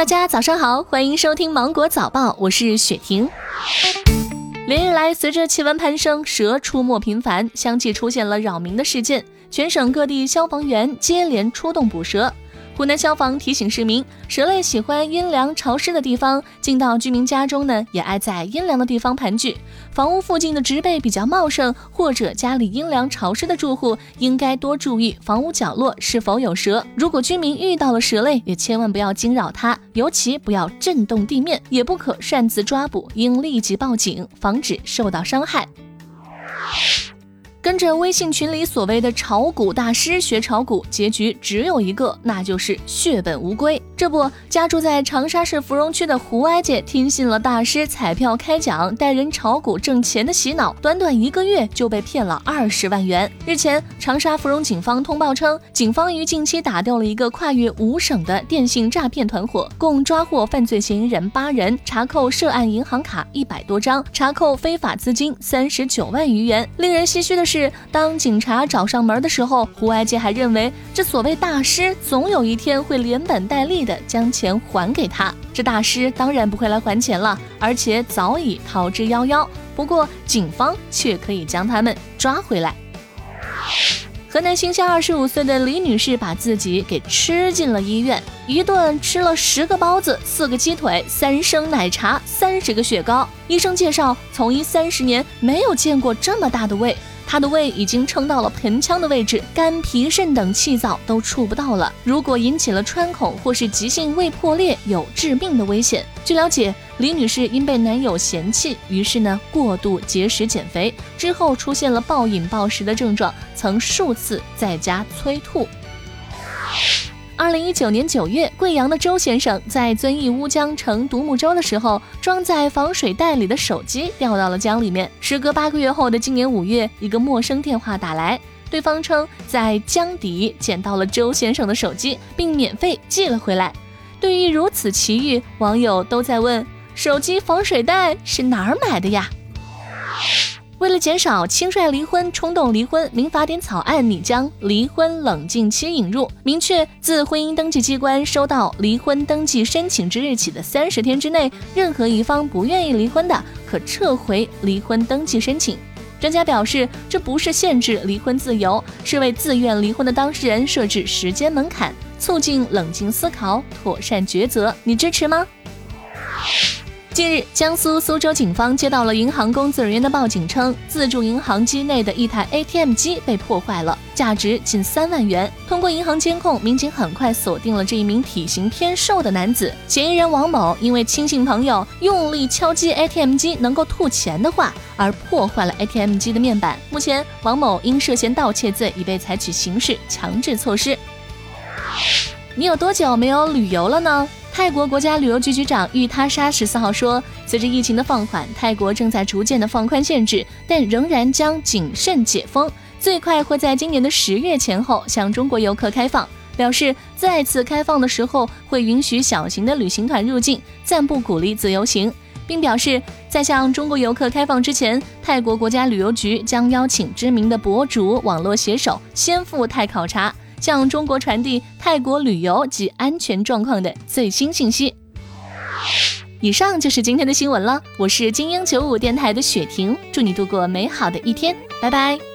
大家早上好，欢迎收听芒果早报，我是雪婷。连日来，随着气温攀升，蛇出没频繁，相继出现了扰民的事件，全省各地消防员接连出动捕蛇。湖南消防提醒市民，蛇类喜欢阴凉潮湿的地方，进到居民家中呢，也爱在阴凉的地方盘踞。房屋附近的植被比较茂盛，或者家里阴凉潮湿的住户，应该多注意房屋角落是否有蛇。如果居民遇到了蛇类，也千万不要惊扰它，尤其不要震动地面，也不可擅自抓捕，应立即报警，防止受到伤害。跟着微信群里所谓的炒股大师学炒股，结局只有一个，那就是血本无归。这不，家住在长沙市芙蓉区的胡哀姐听信了大师彩票开奖、带人炒股挣钱的洗脑，短短一个月就被骗了二十万元。日前，长沙芙蓉警方通报称，警方于近期打掉了一个跨越五省的电信诈骗团伙，共抓获犯罪嫌疑人八人，查扣涉案银行卡一百多张，查扣非法资金三十九万余元。令人唏嘘的是，当警察找上门的时候，胡爱杰还认为这所谓大师总有一天会连本带利的。将钱还给他，这大师当然不会来还钱了，而且早已逃之夭夭。不过警方却可以将他们抓回来。河南新乡二十五岁的李女士把自己给吃进了医院，一顿吃了十个包子、四个鸡腿、三升奶茶、三十个雪糕。医生介绍，从医三十年没有见过这么大的胃。她的胃已经撑到了盆腔的位置，肝、脾、肾等气灶都触不到了。如果引起了穿孔或是急性胃破裂，有致命的危险。据了解，李女士因被男友嫌弃，于是呢过度节食减肥，之后出现了暴饮暴食的症状，曾数次在家催吐。二零一九年九月，贵阳的周先生在遵义乌江乘独木舟的时候，装在防水袋里的手机掉到了江里面。时隔八个月后的今年五月，一个陌生电话打来，对方称在江底捡到了周先生的手机，并免费寄了回来。对于如此奇遇，网友都在问：手机防水袋是哪儿买的呀？为了减少轻率离婚、冲动离婚，民法典草案拟将离婚冷静期引入，明确自婚姻登记机关收到离婚登记申请之日起的三十天之内，任何一方不愿意离婚的，可撤回离婚登记申请。专家表示，这不是限制离婚自由，是为自愿离婚的当事人设置时间门槛，促进冷静思考、妥善抉择。你支持吗？近日，江苏苏州警方接到了银行工作人员的报警，称自助银行机内的一台 ATM 机被破坏了，价值近三万元。通过银行监控，民警很快锁定了这一名体型偏瘦的男子。嫌疑人王某因为亲信朋友用力敲击 ATM 机能够吐钱的话，而破坏了 ATM 机的面板。目前，王某因涉嫌盗窃罪已被采取刑事强制措施。你有多久没有旅游了呢？泰国国家旅游局局长玉他沙十四号说，随着疫情的放缓，泰国正在逐渐的放宽限制，但仍然将谨慎解封，最快会在今年的十月前后向中国游客开放。表示再次开放的时候会允许小型的旅行团入境，暂不鼓励自由行，并表示在向中国游客开放之前，泰国国家旅游局将邀请知名的博主、网络写手先赴泰考察。向中国传递泰国旅游及安全状况的最新信息。以上就是今天的新闻了，我是精英九五电台的雪婷，祝你度过美好的一天，拜拜。